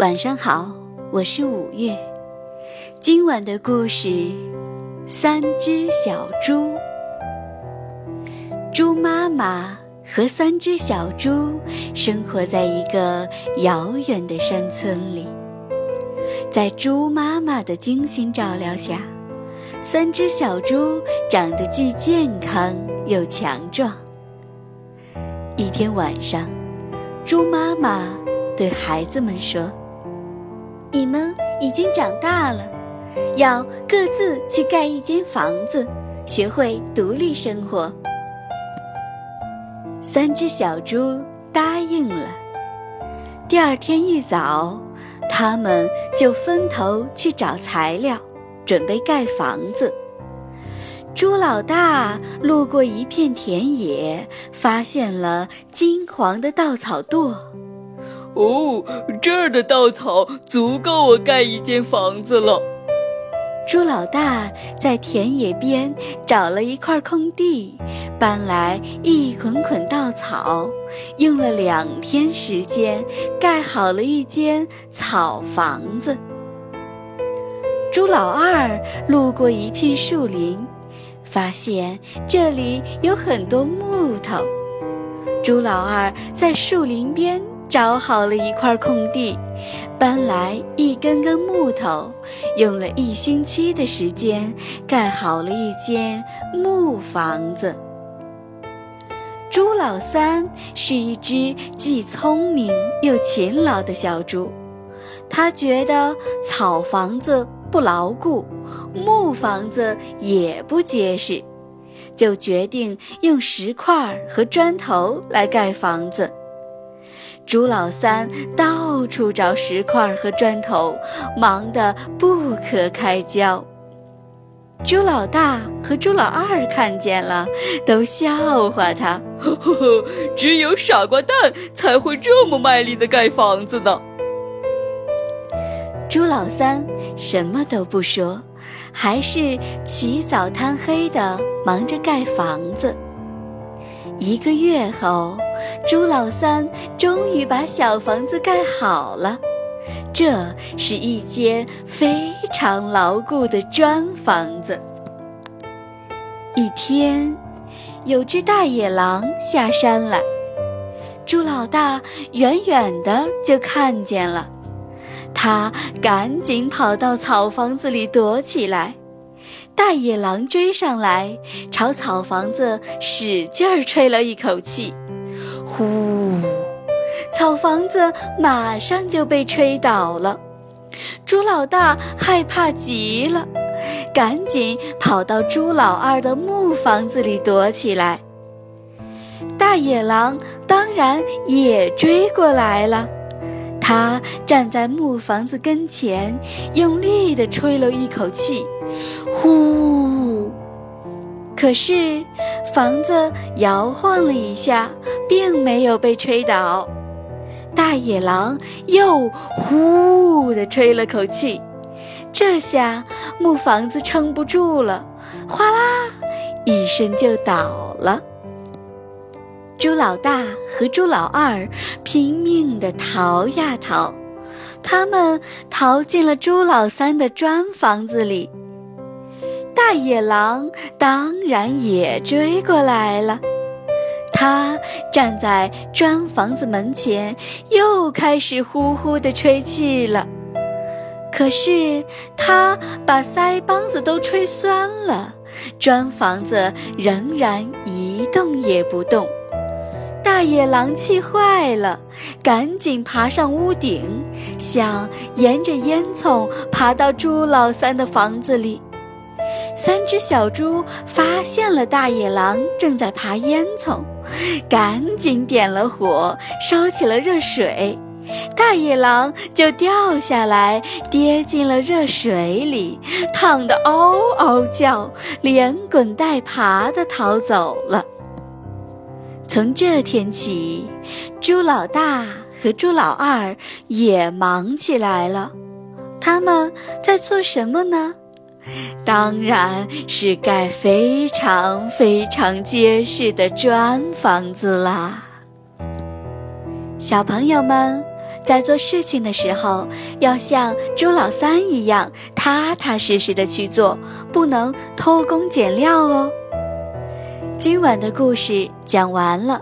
晚上好，我是五月。今晚的故事《三只小猪》。猪妈妈和三只小猪生活在一个遥远的山村里。在猪妈妈的精心照料下，三只小猪长得既健康又强壮。一天晚上，猪妈妈对孩子们说。你们已经长大了，要各自去盖一间房子，学会独立生活。三只小猪答应了。第二天一早，他们就分头去找材料，准备盖房子。猪老大路过一片田野，发现了金黄的稻草垛。哦，这儿的稻草足够我盖一间房子了。猪老大在田野边找了一块空地，搬来一捆捆稻草，用了两天时间盖好了一间草房子。猪老二路过一片树林，发现这里有很多木头。猪老二在树林边。找好了一块空地，搬来一根根木头，用了一星期的时间盖好了一间木房子。猪老三是一只既聪明又勤劳的小猪，他觉得草房子不牢固，木房子也不结实，就决定用石块和砖头来盖房子。猪老三到处找石块和砖头，忙得不可开交。猪老大和猪老二看见了，都笑话他：“呵呵，只有傻瓜蛋才会这么卖力的盖房子呢。”猪老三什么都不说，还是起早贪黑的忙着盖房子。一个月后，朱老三终于把小房子盖好了。这是一间非常牢固的砖房子。一天，有只大野狼下山来，朱老大远远的就看见了，他赶紧跑到草房子里躲起来。大野狼追上来，朝草房子使劲儿吹了一口气，呼！草房子马上就被吹倒了。猪老大害怕极了，赶紧跑到猪老二的木房子里躲起来。大野狼当然也追过来了，他站在木房子跟前，用力地吹了一口气。呼！可是房子摇晃了一下，并没有被吹倒。大野狼又呼地吹了口气，这下木房子撑不住了，哗啦一声就倒了。猪老大和猪老二拼命地逃呀逃，他们逃进了猪老三的砖房子里。大野狼当然也追过来了，他站在砖房子门前，又开始呼呼地吹气了。可是他把腮帮子都吹酸了，砖房子仍然一动也不动。大野狼气坏了，赶紧爬上屋顶，想沿着烟囱爬到猪老三的房子里。三只小猪发现了大野狼正在爬烟囱，赶紧点了火，烧起了热水，大野狼就掉下来，跌进了热水里，烫得嗷嗷叫，连滚带爬地逃走了。从这天起，猪老大和猪老二也忙起来了，他们在做什么呢？当然是盖非常非常结实的砖房子啦！小朋友们，在做事情的时候，要像朱老三一样踏踏实实的去做，不能偷工减料哦。今晚的故事讲完了，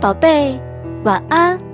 宝贝，晚安。